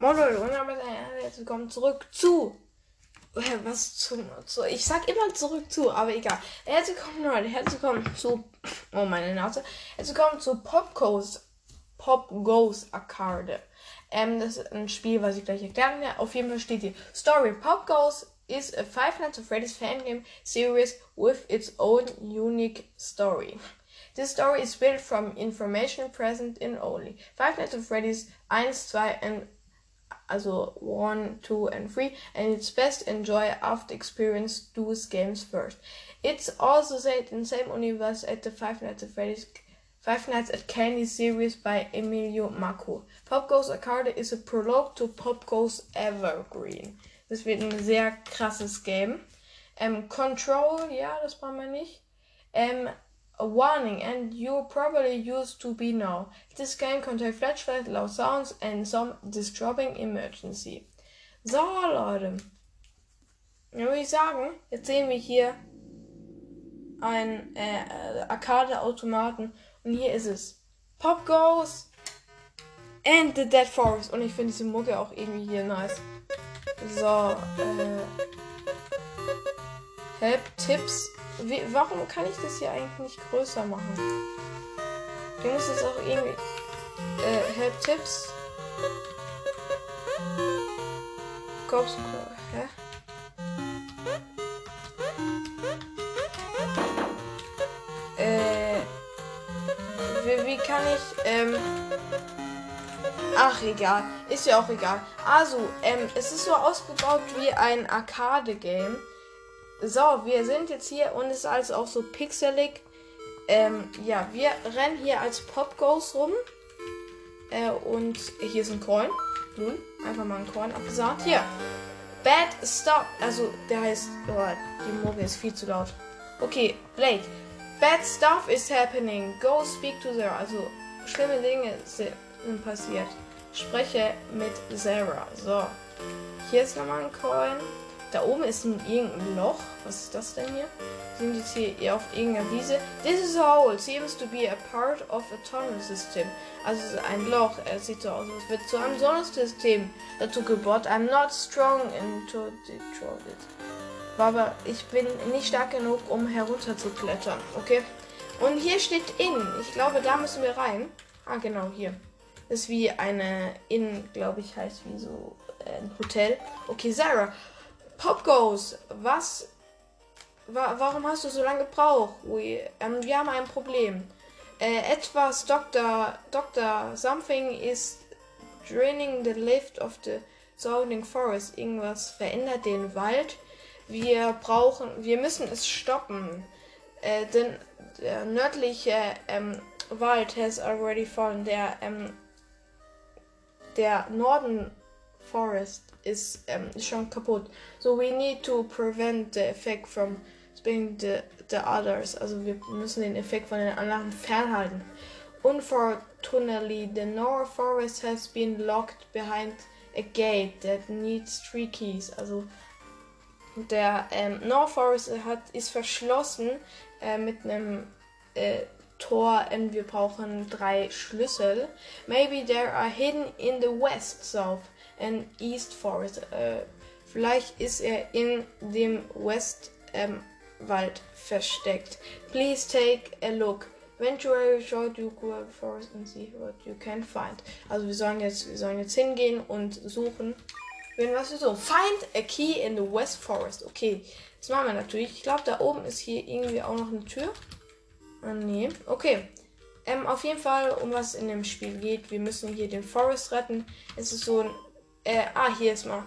Moin Leute und damit herzlich willkommen zurück zu. Was zum. Zu, ich sag immer zurück zu, aber egal. Herzlich willkommen Leute, herzlich willkommen zu. Oh meine Nase. Herzlich willkommen zu Pop Goes. Pop Goes Arcade. Ähm, das ist ein Spiel, was ich gleich erklären werde. Auf jeden Fall steht hier Story Pop Goes is a Five Nights at Freddy's fan game series with its own unique story. This story is built from information present in only Five Nights at Freddy's 1, 2 and also 1, 2 and 3 and it's best enjoy after experience those games first. It's also set in same universe at the Five Nights at Freddy's Five Nights at Candy series by Emilio Marco. Pop Goes Arcade is a prologue to Pop Goes Evergreen. Das wird ein sehr krasses Game. Ähm, Control, ja, das brauchen wir nicht. Ähm, a warning, and you're probably used to be now. This game contains flashlight, loud sounds, and some disturbing emergency. So, Leute. Dann würde ich sagen, jetzt sehen wir hier ein äh, Arcade-Automaten und hier ist es. Pop Goes and the Dead Forest. Und ich finde diese Mucke auch irgendwie hier nice. So, äh. Help Tipps. Wie, warum kann ich das hier eigentlich nicht größer machen? Ich muss es auch irgendwie. Äh, Help Tipps. Cops. Hä? Äh. Wie, wie kann ich. Ähm. Ach, egal. Ist ja auch egal. Also, ähm, es ist so ausgebaut wie ein Arcade-Game. So, wir sind jetzt hier und es ist alles auch so pixelig. Ähm, ja, wir rennen hier als Pop Goes rum. Äh, und hier ist ein Coin. Nun, einfach mal ein Coin abgesagt. Hier. Bad Stop. Also, der heißt. Oh, die Mucke ist viel zu laut. Okay, Blake. Bad stuff is happening. Go speak to Sarah. Also, schlimme Dinge sind passiert. Spreche mit Sarah. So. Hier ist nochmal ein Coin. Da oben ist ein irgendein Loch. Was ist das denn hier? Sind jetzt hier eher auf irgendeiner Wiese? This is a hole. Seems to be a part of a tunnel system. Also ein Loch. Es sieht so aus, als wird zu einem Sonnensystem dazu gebaut. I'm not strong into Detroit. Aber ich bin nicht stark genug, um herunter zu klettern. Okay? Und hier steht in. Ich glaube, da müssen wir rein. Ah, genau, hier. Ist wie eine in, glaube ich, heißt wie so äh, ein Hotel. Okay, Sarah. Pop was. Wa warum hast du so lange gebraucht? Ui, ähm, wir haben ein Problem. Äh, etwas, Dr. Dr. Something is draining the lift of the surrounding forest. Irgendwas verändert den Wald. Wir brauchen, wir müssen es stoppen. Äh, denn der nördliche ähm, Wald has already fallen. Der, ähm, der Norden Forest ist ähm, schon kaputt. So we need to prevent the effect from spinning the, the others. Also wir müssen den Effekt von den anderen fernhalten. Unfortunately, the North Forest has been locked behind a gate that needs three keys. Also der ähm, North Forest hat, ist verschlossen äh, mit einem äh, Tor und wir brauchen drei Schlüssel. Maybe they are hidden in the west, south and east forest. Äh, vielleicht ist er in dem West ähm, Wald versteckt. Please take a look. Eventually show you go forest and see what you can find. Also wir sollen jetzt, wir sollen jetzt hingehen und suchen. Wenn was wir so. Find a key in the West Forest. Okay, das machen wir natürlich. Ich glaube, da oben ist hier irgendwie auch noch eine Tür. Ah, nee. Okay. Ähm, auf jeden Fall, um was in dem Spiel geht. Wir müssen hier den Forest retten. Es ist so ein. Äh, ah, hier ist mal.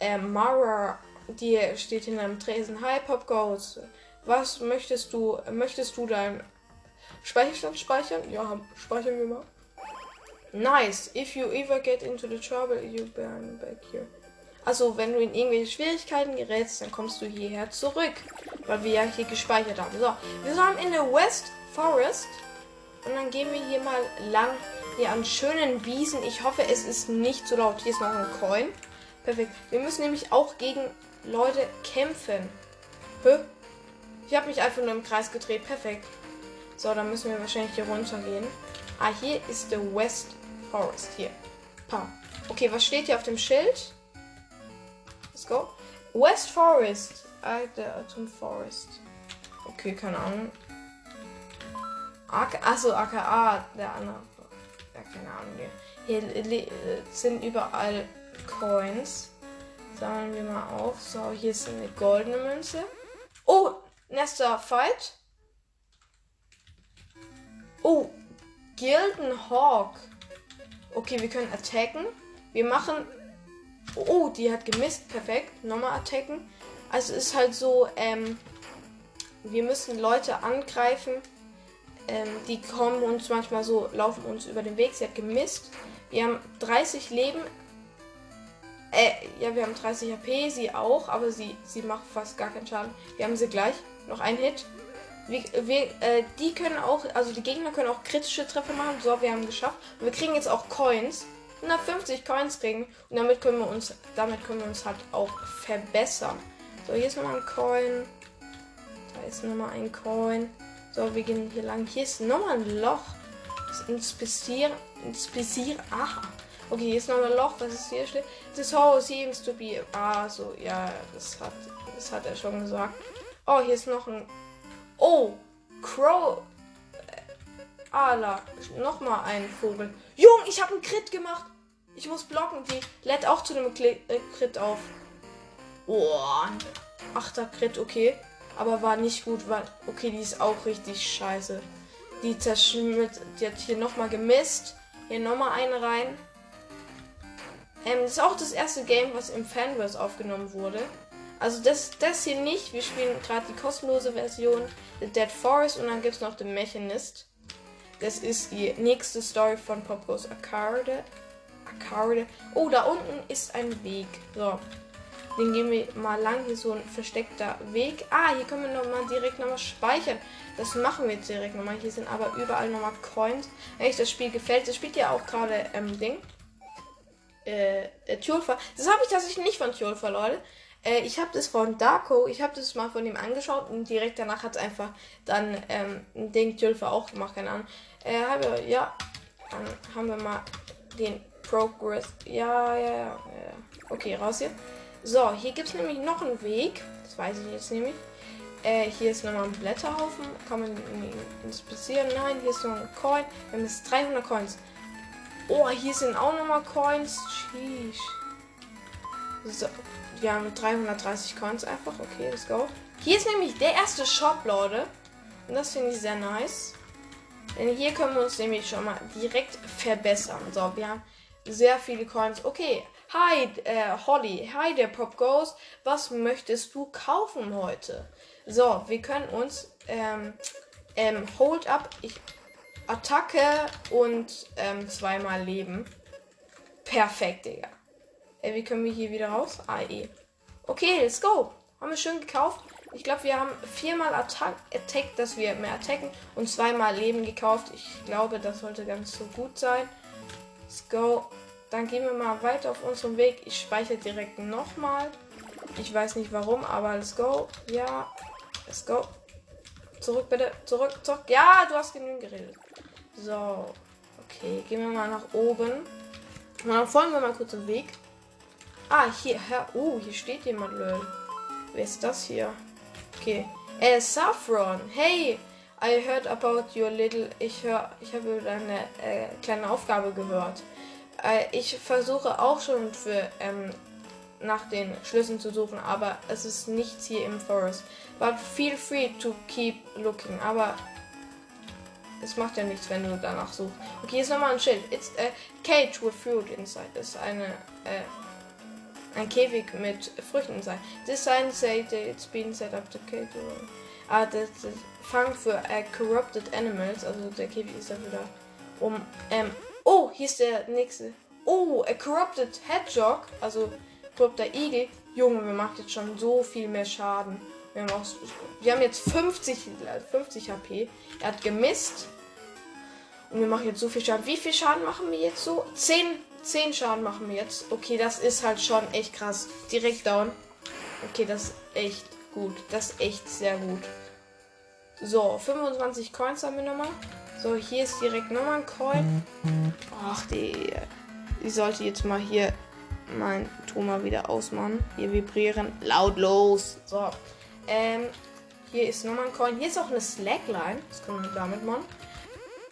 Äh, Mara. Die steht in einem Tresen. Hi, Pop. Was möchtest du? Möchtest du dein Speicherstand speichern? Ja, speichern wir mal. Nice. If you ever get into the trouble, you burn back here. Also, wenn du in irgendwelche Schwierigkeiten gerätst, dann kommst du hierher zurück. Weil wir ja hier gespeichert haben. So, wir sind in der West Forest. Und dann gehen wir hier mal lang hier an schönen Wiesen. Ich hoffe, es ist nicht so laut. Hier ist noch ein Coin. Perfekt. Wir müssen nämlich auch gegen Leute kämpfen. Hä? Ich habe mich einfach nur im Kreis gedreht. Perfekt. So, dann müssen wir wahrscheinlich hier runter gehen. Ah, hier ist der West Forest. Hier. Pam. Okay, was steht hier auf dem Schild? Let's go. West Forest. Alter, Atom Forest. Okay, keine Ahnung. AK, achso, AKA, der andere. Keine Ahnung. Hier, hier sind überall Coins. Sammeln wir mal auf. So, hier ist eine goldene Münze. Oh, Nester Fight. Oh, Gilden Hawk. Okay, wir können attacken. Wir machen. Oh, die hat gemisst. Perfekt. Nochmal attacken. Also ist halt so, ähm, wir müssen Leute angreifen. Ähm, die kommen uns manchmal so, laufen uns über den Weg. Sie hat gemisst. Wir haben 30 Leben. Äh, ja, wir haben 30 HP, sie auch, aber sie, sie macht fast gar keinen Schaden. Wir haben sie gleich. Noch ein Hit. Wir, wir, äh, die können auch, also die Gegner können auch kritische Treffer machen. So, wir haben geschafft. Und wir kriegen jetzt auch Coins. 150 Coins kriegen. Und damit können wir uns, damit können wir uns halt auch verbessern. So, hier ist nochmal ein Coin. Da ist nochmal ein Coin. So, wir gehen hier lang. Hier ist nochmal ein Loch. Das Inspizier. Inspizier. Aha. Okay, hier ist nochmal ein Loch. Was ist hier steht? This hole seems to be. Ah, so, ja, das hat, das hat er schon gesagt. Oh, hier ist noch ein. Oh, Crow. Äh, Ala. Nochmal ein Vogel. Jung, ich habe einen Crit gemacht. Ich muss blocken. Die lädt auch zu Crit äh, auf. Oh, achter Crit, okay. Aber war nicht gut, weil. Okay, die ist auch richtig scheiße. Die zerschmiert. Die hat hier nochmal gemisst. Hier nochmal einen rein. Ähm, das ist auch das erste Game, was im Fanverse aufgenommen wurde. Also das, das hier nicht. Wir spielen gerade die kostenlose Version, The Dead Forest, und dann gibt es noch The Mechanist. Das ist die nächste Story von Popos Arcade. Arcade. Oh, da unten ist ein Weg. So. Den gehen wir mal lang. Hier ist so ein versteckter Weg. Ah, hier können wir nochmal direkt nochmal speichern. Das machen wir jetzt direkt nochmal. Hier sind aber überall nochmal Coins. Wenn euch das Spiel gefällt, das spielt ja auch gerade ähm, Ding. Äh, äh Tjulfa. Das habe ich tatsächlich nicht von Tjulfa, Leute. Äh, ich habe das von Darko, ich habe das mal von ihm angeschaut und direkt danach hat es einfach dann ähm, Ding Tjulfa auch gemacht, keine Ahnung. Äh, habe, ja, dann haben wir mal den Progress. Ja, ja, ja, ja. Okay, raus hier. So, hier gibt es nämlich noch einen Weg. Das weiß ich jetzt nämlich. Äh, hier ist nochmal ein Blätterhaufen. Kann man inspizieren? Nein, hier ist noch ein Coin. Wir haben jetzt 300 Coins. Oh, hier sind auch nochmal Coins. Sheesh. So, wir haben 330 Coins einfach. Okay, let's go. Hier ist nämlich der erste Shop, Leute. Und das finde ich sehr nice. Denn hier können wir uns nämlich schon mal direkt verbessern. So, wir haben sehr viele Coins. Okay, Hi, äh, Holly. Hi, der Pop Ghost. Was möchtest du kaufen heute? So, wir können uns ähm, ähm, Hold Up, ich, Attacke und ähm, zweimal Leben. Perfekt, Digga. Äh, wie können wir hier wieder raus? Ah, eh. Okay, let's go. Haben wir schön gekauft. Ich glaube, wir haben viermal Attack, Attack, dass wir mehr attacken und zweimal Leben gekauft. Ich glaube, das sollte ganz so gut sein. Let's go. Dann gehen wir mal weiter auf unserem Weg. Ich speichere direkt nochmal. Ich weiß nicht warum, aber let's go. Ja, let's go. Zurück bitte. Zurück, zurück. Ja, du hast genügend geredet. So. Okay, gehen wir mal nach oben. Und dann folgen wir mal kurz den Weg. Ah, hier. Oh, hier steht jemand, lol. Wer ist das hier? Okay. Äh, Saffron. Hey, I heard about your little. Ich höre, ich habe deine äh, kleine Aufgabe gehört. Äh, ich versuche auch schon für ähm, nach den Schlüsseln zu suchen, aber es ist nichts hier im Forest. But feel free to keep looking. Aber es macht ja nichts, wenn du danach suchst. Okay, hier ist nochmal ein Schild. It's a cage with fruit inside. Das ist eine äh, ein Käfig mit Früchten inside. This sign says it's been set up to cage. Ah, das, das Fang für uh, corrupted animals. Also der Käfig ist dafür da, um ähm, Oh, hier ist der nächste. Oh, a Corrupted Hedgehog. Also korrupter Igel. Junge, wir machen jetzt schon so viel mehr Schaden. Wir haben, auch, wir haben jetzt 50, 50 HP. Er hat gemisst. Und wir machen jetzt so viel Schaden. Wie viel Schaden machen wir jetzt so? 10, 10 Schaden machen wir jetzt. Okay, das ist halt schon echt krass. Direkt down. Okay, das ist echt gut. Das ist echt sehr gut. So, 25 Coins haben wir nochmal. So, hier ist direkt nochmal ein Coin. Ach, die. Ich sollte jetzt mal hier mein Ton wieder ausmachen. Hier vibrieren. Lautlos. So. Ähm, hier ist nochmal ein Coin. Hier ist auch eine Slackline. Das kann man damit machen.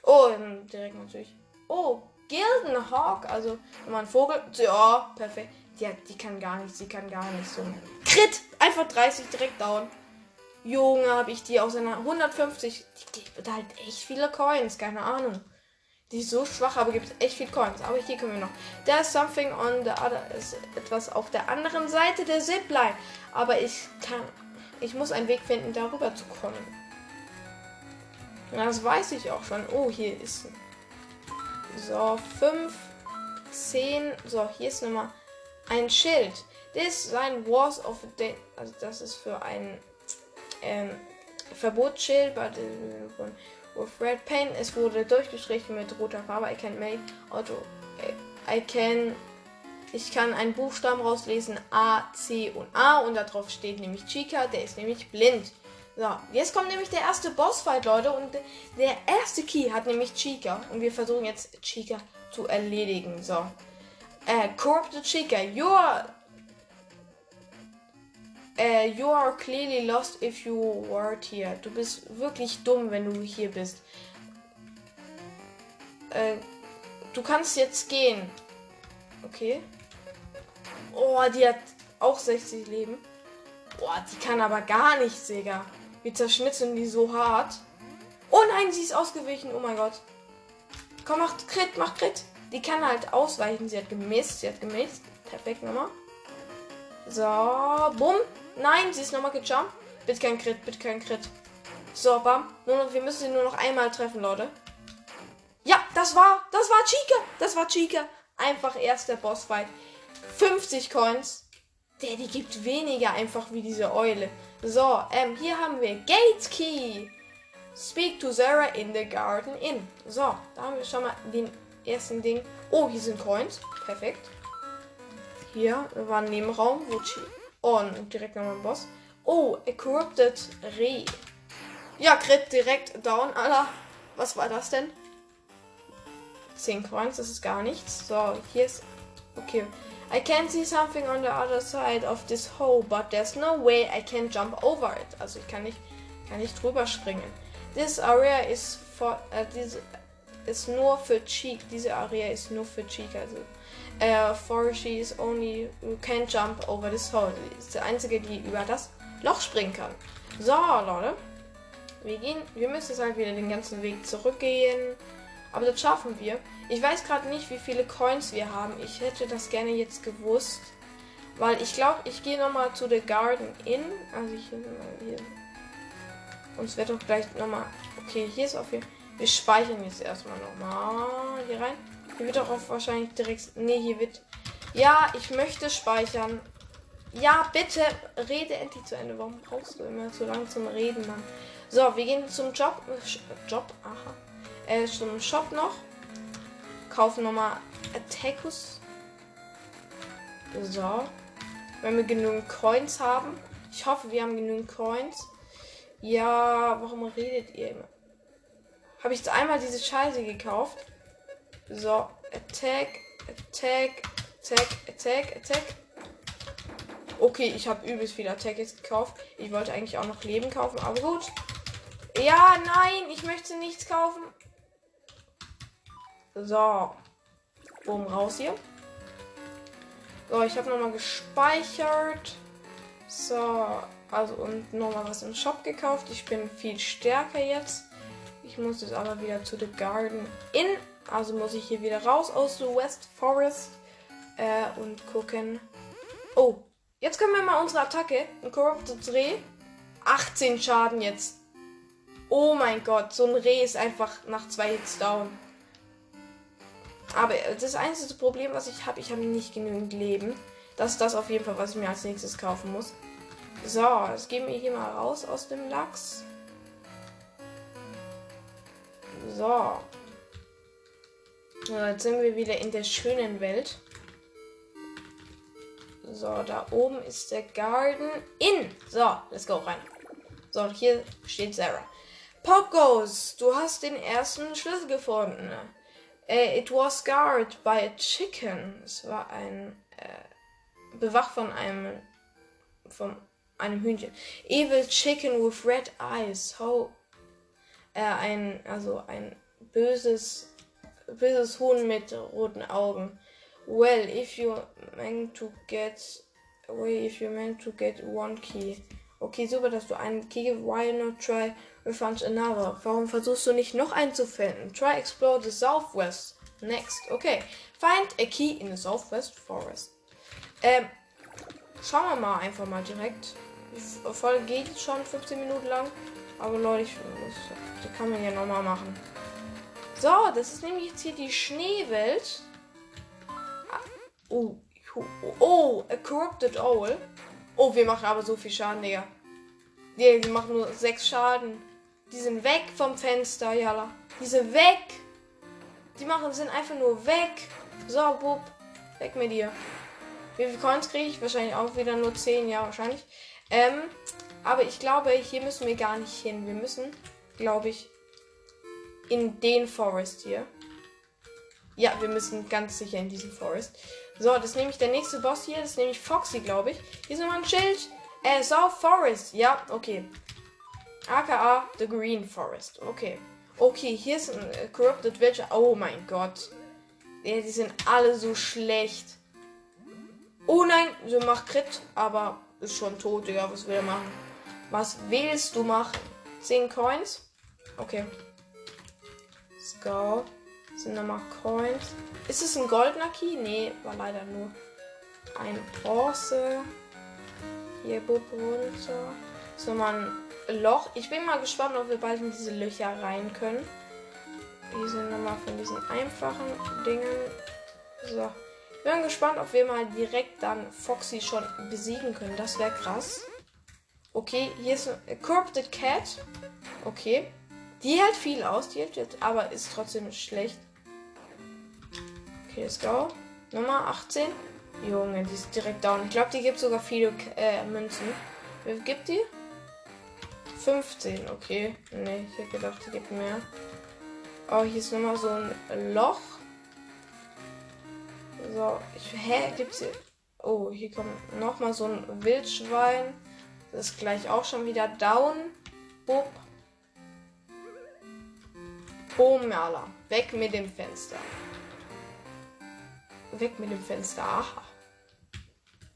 Oh, ähm, direkt natürlich. Oh, Gilden Hawk. Also, nochmal ein Vogel. Ja, perfekt. Die, die kann gar nicht. Sie kann gar nicht so. Crit! Einfach 30 direkt down. Junge, habe ich die aus einer 150. Die gibt halt echt viele Coins. Keine Ahnung. Die ist so schwach, aber gibt echt viel Coins. Aber hier können wir noch. There's something on the other. Ist etwas auf der anderen Seite der Zipline. Aber ich kann. Ich muss einen Weg finden, darüber zu kommen. Das weiß ich auch schon. Oh, hier ist. So, 5, 10. So, hier ist nochmal ein Schild. Ist ein Wars of the. Also, das ist für ein ähm, Verbotsschild. With red paint. Es wurde durchgestrichen mit roter Farbe. I can make auto. I can. Ich kann einen Buchstaben rauslesen. A, C und A. Und darauf steht nämlich Chica. Der ist nämlich blind. So, jetzt kommt nämlich der erste Bossfight, Leute. Und der erste Key hat nämlich Chica. Und wir versuchen jetzt Chica zu erledigen. So. Äh, Corrupted Chica, you're Uh, you are clearly lost if you weren't here. Du bist wirklich dumm, wenn du hier bist. Uh, du kannst jetzt gehen. Okay. Oh, die hat auch 60 Leben. Boah, die kann aber gar nichts, Digga. Wir zerschnitzen die so hart. Oh nein, sie ist ausgewichen. Oh mein Gott. Komm, mach Crit, mach Crit. Die kann halt ausweichen. Sie hat gemisst, sie hat gemisst. Perfekt nochmal. So, bumm. Nein, sie ist nochmal gejumpt. Bitte kein Crit, bitte kein Crit. So, bam. Nur wir müssen sie nur noch einmal treffen, Leute. Ja, das war, das war Chica. Das war Chica. Einfach erster Bossfight. 50 Coins. Der, die gibt weniger einfach wie diese Eule. So, ähm, hier haben wir Gate Key. Speak to Sarah in the Garden Inn. So, da haben wir schon mal den ersten Ding. Oh, hier sind Coins. Perfekt. Hier war ein Nebenraum, wo Chica und direkt nochmal ein Boss. Oh, a Corrupted Reh. Ja, Crit direkt down, Alter. Was war das denn? 10 Coins, das ist gar nichts. So, hier ist. Okay. I can see something on the other side of this hole, but there's no way I can jump over it. Also ich kann nicht, kann nicht drüber springen. This area is for, uh, this ist nur für Cheek. Diese Area ist nur für Cheek. Also Uh, for she is only can jump over this hole. Ist die einzige, die über das Loch springen kann. So, Leute. Wir gehen, wir müssen jetzt halt wieder den ganzen Weg zurückgehen. Aber das schaffen wir. Ich weiß gerade nicht, wie viele Coins wir haben. Ich hätte das gerne jetzt gewusst. Weil ich glaube, ich gehe nochmal zu The Garden Inn. Also ich hier. Und es wird doch gleich nochmal. Okay, hier ist auf jeden Fall. Wir speichern jetzt erstmal nochmal hier rein. Hier wird auch wahrscheinlich direkt. Ne, hier wird. Ja, ich möchte speichern. Ja, bitte rede endlich zu Ende. Warum brauchst du immer so lange zum Reden, Mann? So, wir gehen zum Job. Äh, Job, aha. Äh, zum Shop noch. Kaufen nochmal Attackus. So. Wenn wir genügend Coins haben. Ich hoffe, wir haben genügend Coins. Ja, warum redet ihr immer? Habe ich jetzt einmal diese Scheiße gekauft? So, Attack, Attack, Attack, Attack, Attack. Okay, ich habe übelst viel Attack jetzt gekauft. Ich wollte eigentlich auch noch Leben kaufen, aber gut. Ja, nein, ich möchte nichts kaufen. So. Boom, raus hier. So, ich habe nochmal gespeichert. So, also und nochmal was im Shop gekauft. Ich bin viel stärker jetzt. Ich muss jetzt aber wieder zu The Garden Inn. Also muss ich hier wieder raus aus West Forest äh, und gucken. Oh, jetzt können wir mal unsere Attacke. Ein Corrupted Reh. 18 Schaden jetzt. Oh mein Gott, so ein Reh ist einfach nach zwei Hits down. Aber das einzige Problem, was ich habe, ich habe nicht genügend Leben. Das ist das auf jeden Fall, was ich mir als nächstes kaufen muss. So, jetzt gehen wir hier mal raus aus dem Lachs. So. Jetzt sind wir wieder in der schönen Welt. So, da oben ist der Garden in. So, let's go rein. So, hier steht Sarah. Pop goes. Du hast den ersten Schlüssel gefunden. Äh, it was guarded by a chicken. Es war ein äh, bewacht von einem von einem Hühnchen. Evil chicken with red eyes. How äh, ein also ein böses böses Huhn mit roten Augen. Well, if you meant to get away, if you meant to get one key. Okay, super, dass du einen Key Why not try refund another? Warum versuchst du nicht noch einen zu finden? Try explore the southwest. Next. Okay. Find a key in the southwest forest. Ähm, schauen wir mal einfach mal direkt. Die Folge geht schon 15 Minuten lang. Aber Leute, ich, das kann man ja nochmal machen. So, das ist nämlich jetzt hier die Schneewelt. Ah, oh, oh, oh, a corrupted owl. Oh, wir machen aber so viel Schaden, Digga. Die, die machen nur sechs Schaden. Die sind weg vom Fenster, Jalla. Die sind weg. Die machen sind einfach nur weg. So, Bub. Weg mit dir. Wie viele Coins kriege ich? Wahrscheinlich auch wieder nur 10, ja, wahrscheinlich. Ähm, aber ich glaube, hier müssen wir gar nicht hin. Wir müssen, glaube ich, in den Forest hier. Ja, wir müssen ganz sicher in diesen Forest. So, das ist nämlich der nächste Boss hier. Das ist nämlich Foxy, glaube ich. Hier ist nochmal ein Schild. Äh, South Forest. Ja, okay. AKA The Green Forest. Okay. Okay, hier ist ein äh, Corrupted Witcher. Oh mein Gott. Ja, die sind alle so schlecht. Oh nein, sie macht Crit, aber ist schon tot, Digga. Was will er machen? Was willst du machen? 10 Coins? Okay. Let's go. Sind nochmal Coins. Ist es ein goldener Key? Nee, war leider nur ein Bronze. Hier, Bub runter. So, man Loch. Ich bin mal gespannt, ob wir bald in diese Löcher rein können. Hier sind nochmal von diesen einfachen Dingen. So. Ich bin gespannt, ob wir mal direkt dann Foxy schon besiegen können. Das wäre krass. Okay, hier ist eine Corrupted Cat. Okay. Die hält viel aus, die hält jetzt, aber ist trotzdem schlecht. Okay, let's go. Nummer 18. Junge, die ist direkt down. Ich glaube, die gibt sogar viele äh, Münzen. Wie gibt die? 15, okay. Ne, ich hätte gedacht, die gibt mehr. Oh, hier ist nochmal so ein Loch. So, ich, hä, gibt's hier. Oh, hier kommt nochmal so ein Wildschwein. Das ist gleich auch schon wieder down. Bub. Boom, Merla. Weg mit dem Fenster. Weg mit dem Fenster. Aha.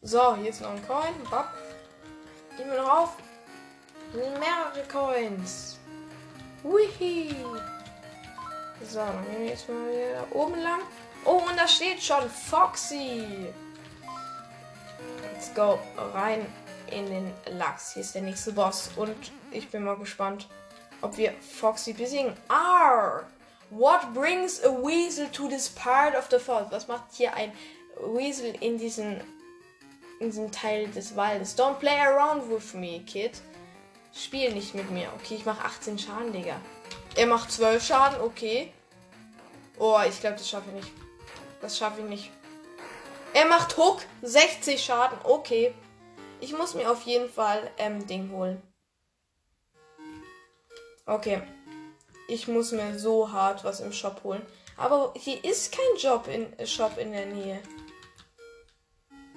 So, hier ist noch ein Coin. Bap. Gehen wir noch auf. Mehrere Coins. Wihi. So, dann gehen wir jetzt mal wieder oben lang. Oh, und da steht schon Foxy. Let's go rein in den Lachs. Hier ist der nächste Boss. Und ich bin mal gespannt, ob wir Foxy besiegen. R. What brings a weasel to this part of the forest? Was macht hier ein Weasel in diesen in diesem Teil des Waldes? Don't play around with me, kid. Spiel nicht mit mir. Okay, ich mache 18 Schaden, Digga. Er macht 12 Schaden, okay. Oh, ich glaube, das schaffe ich nicht. Das schaffe ich nicht. Er macht Hook, 60 Schaden, okay. Ich muss mir auf jeden Fall ähm, Ding holen. Okay. Ich muss mir so hart was im Shop holen. Aber hier ist kein Job in äh, Shop in der Nähe.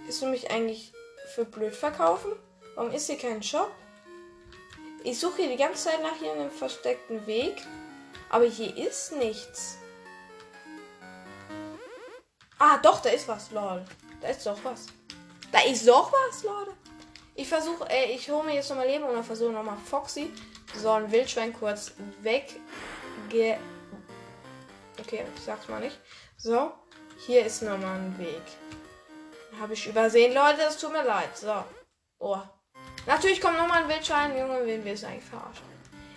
Ist du mich eigentlich für blöd verkaufen? Warum ist hier kein Shop? Ich suche hier die ganze Zeit nach hier einem versteckten Weg. Aber hier ist nichts. Ah, doch, da ist was, lol. Da ist doch was. Da ist doch was, Leute. Ich versuche, äh, ich hole mir jetzt nochmal Leben und dann versuche nochmal Foxy. So, ein Wildschwein kurz weg. Ge okay, ich sag's mal nicht. So, hier ist nochmal ein Weg. Habe ich übersehen, Leute, es tut mir leid. So. Oh, Natürlich kommt nochmal ein Wildschwein. Junge, wen wir es eigentlich verarschen?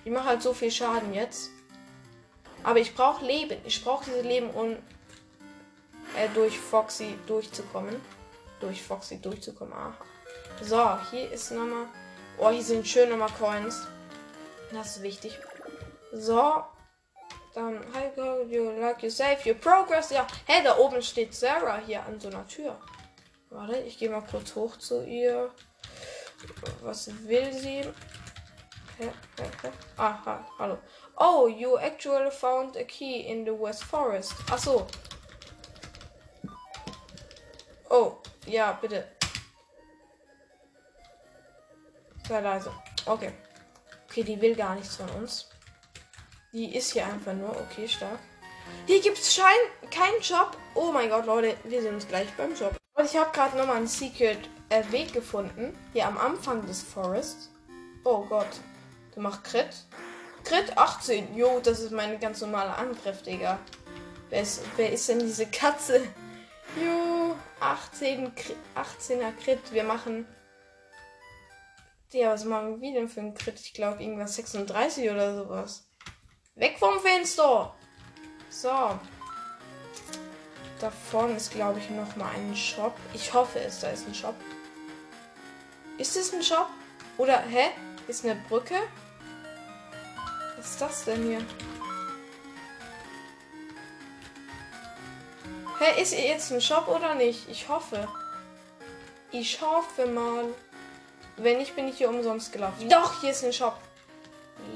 Ich mache halt so viel Schaden jetzt. Aber ich brauche Leben. Ich brauche diese Leben, um äh, durch Foxy durchzukommen. Durch Foxy durchzukommen. Aha. So, hier ist nochmal. Oh, hier sind schön nochmal Coins. Das ist wichtig. So. Dann, hi, go, you like you save your progress. Ja, hey, da oben steht Sarah hier an so einer Tür. Warte, ich gehe mal kurz hoch zu ihr. Was will sie? hä, hä, hä. Aha, hallo. Oh, you actually found a key in the West Forest. Ach so. Oh, ja, bitte. Sei leise. Okay. Okay, die will gar nichts von uns. Die ist hier einfach nur. Okay, stark. Hier gibt es keinen Job. Oh mein Gott, Leute, wir sehen uns gleich beim Job. Und ich habe gerade nochmal einen Secret äh, Weg gefunden. Hier am Anfang des Forests. Oh Gott. Du machst Crit. Crit 18. Jo, das ist meine ganz normale Angriff, Digga. Wer ist, wer ist denn diese Katze? Jo, 18, 18er Crit. Wir machen. Ja, was machen wir denn für einen Crit? Ich glaube, irgendwas 36 oder sowas. Weg vom Fenster! So. Da vorne ist, glaube ich, noch mal ein Shop. Ich hoffe es, da ist ein Shop. Ist es ein Shop? Oder, hä? Ist eine Brücke? Was ist das denn hier? Hä, ist jetzt ein Shop oder nicht? Ich hoffe. Ich hoffe mal. Wenn nicht, bin ich hier umsonst gelaufen. Doch, hier ist ein Shop.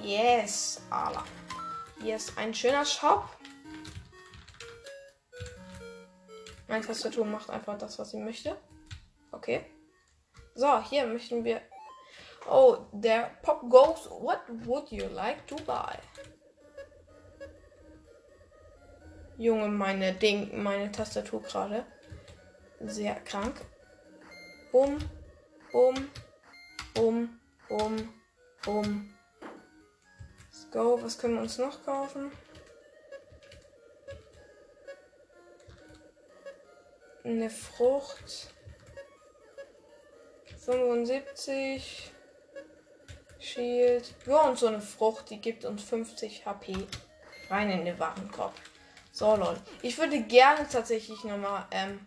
Yes, Allah. Hier ist ein schöner Shop. Meine Tastatur macht einfach das, was sie möchte. Okay. So, hier möchten wir. Oh, der Pop goes. What would you like to buy? Junge, meine Ding, meine Tastatur gerade. Sehr krank. Um, um, um, um, um. Let's go. Was können wir uns noch kaufen? Eine Frucht. 75. Shield. Ja, und so eine Frucht, die gibt uns 50 HP. Rein in den Warenkorb. So, Leute. Ich würde gerne tatsächlich nochmal, ähm,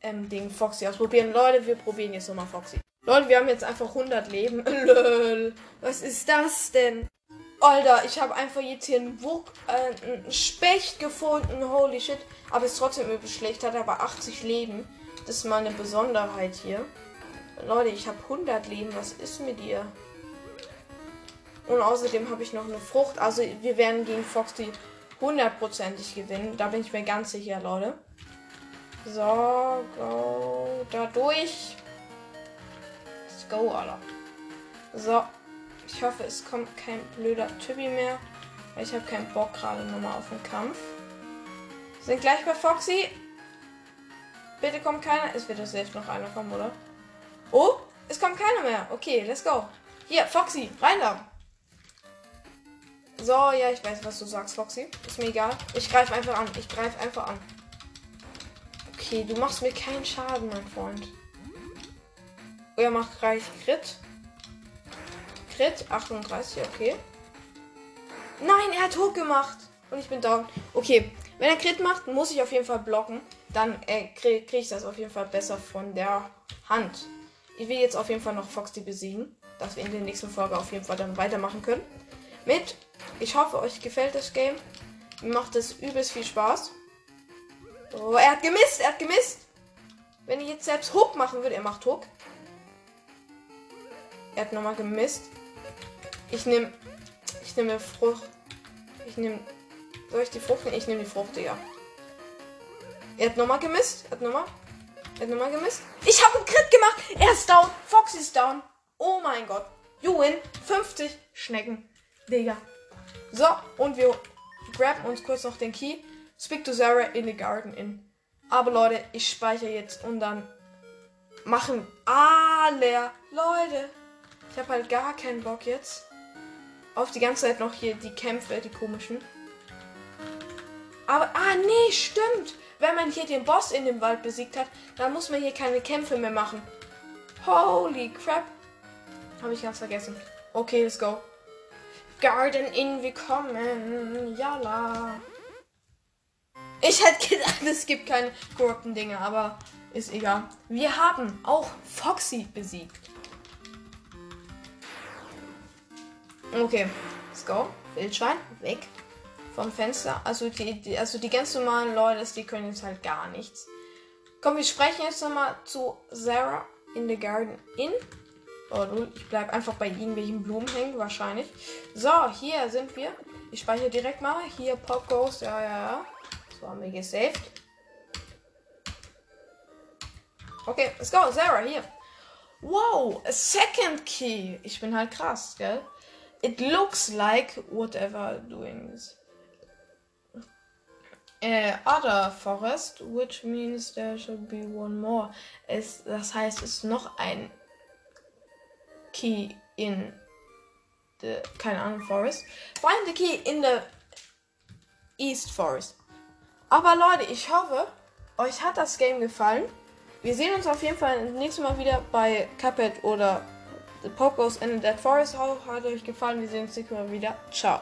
ähm, den Foxy ausprobieren. Leute, wir probieren jetzt nochmal Foxy. Leute, wir haben jetzt einfach 100 Leben. Lol. Was ist das denn? Alter, ich habe einfach jetzt hier einen, Wuck, äh, einen Specht gefunden. Holy shit. Aber ist trotzdem übel schlecht. Hat aber 80 Leben. Das ist mal eine Besonderheit hier. Leute, ich habe 100 Leben. Was ist mit dir? Und außerdem habe ich noch eine Frucht. Also wir werden gegen Foxy hundertprozentig gewinnen. Da bin ich mir ganz sicher, Leute. So, go da durch. Go, Alter. So. Ich hoffe, es kommt kein blöder Typi mehr. Weil ich habe keinen Bock gerade nochmal auf den Kampf. Wir sind gleich bei Foxy. Bitte kommt keiner. Es wird doch selbst noch einer kommen, oder? Oh, es kommt keiner mehr. Okay, let's go. Hier, Foxy, rein da. So, ja, ich weiß, was du sagst, Foxy. Ist mir egal. Ich greife einfach an. Ich greife einfach an. Okay, du machst mir keinen Schaden, mein Freund. Er macht gleich Crit. Crit, 38, okay. Nein, er hat hoch gemacht. Und ich bin down. Okay, wenn er Crit macht, muss ich auf jeden Fall blocken. Dann äh, kriege krieg ich das auf jeden Fall besser von der Hand. Ich will jetzt auf jeden Fall noch Foxy besiegen. Dass wir in der nächsten Folge auf jeden Fall dann weitermachen können. Mit. Ich hoffe, euch gefällt das Game. Mir macht es übelst viel Spaß. Oh, er hat gemisst, er hat gemisst. Wenn ich jetzt selbst Hook machen würde, er macht Hook. Er hat nochmal gemisst. Ich nehme. Ich nehme Frucht. Ich nehme. Soll ich die Frucht nehmen? Ich nehme die Frucht, ja. Er hat nochmal gemisst. Er hat nochmal. Er hat nochmal gemisst. Ich habe einen Crit gemacht. Er ist down. Fox ist down. Oh mein Gott. You win. 50 Schnecken. Digga. So, und wir graben uns kurz noch den Key. Speak to Sarah in the Garden in. Aber Leute, ich speichere jetzt und dann machen alle Leute. Ich habe halt gar keinen Bock jetzt auf die ganze Zeit noch hier die Kämpfe, die komischen. Aber, ah, nee, stimmt. Wenn man hier den Boss in dem Wald besiegt hat, dann muss man hier keine Kämpfe mehr machen. Holy crap. Habe ich ganz vergessen. Okay, let's go. Garden in willkommen. Jala. Ich hätte gedacht, es gibt keine korrupten Dinge, aber ist egal. Wir haben auch Foxy besiegt. Okay, let's go. Wildschwein, weg vom Fenster. Also die, die, also die ganz normalen Leute, die können jetzt halt gar nichts. Komm, wir sprechen jetzt nochmal zu Sarah in the Garden Inn. Oh, ich bleib einfach bei irgendwelchen Blumen hängen, wahrscheinlich. So, hier sind wir. Ich speichere direkt mal. Hier Pop Ghost. Ja, ja, ja. So haben wir gesaved. Okay, let's go. Sarah, hier. Wow, a second key. Ich bin halt krass, gell? It looks like whatever doing this. Uh, other forest, which means there should be one more. Es, das heißt, es ist noch ein Key in the, keine Ahnung, Forest. Find the key in the East Forest. Aber Leute, ich hoffe, euch hat das Game gefallen. Wir sehen uns auf jeden Fall nächstes Mal wieder bei Cuphead oder The Pop Goes in the Dead Forest. Hat euch gefallen? Wir sehen uns nächstes Mal wieder. Ciao.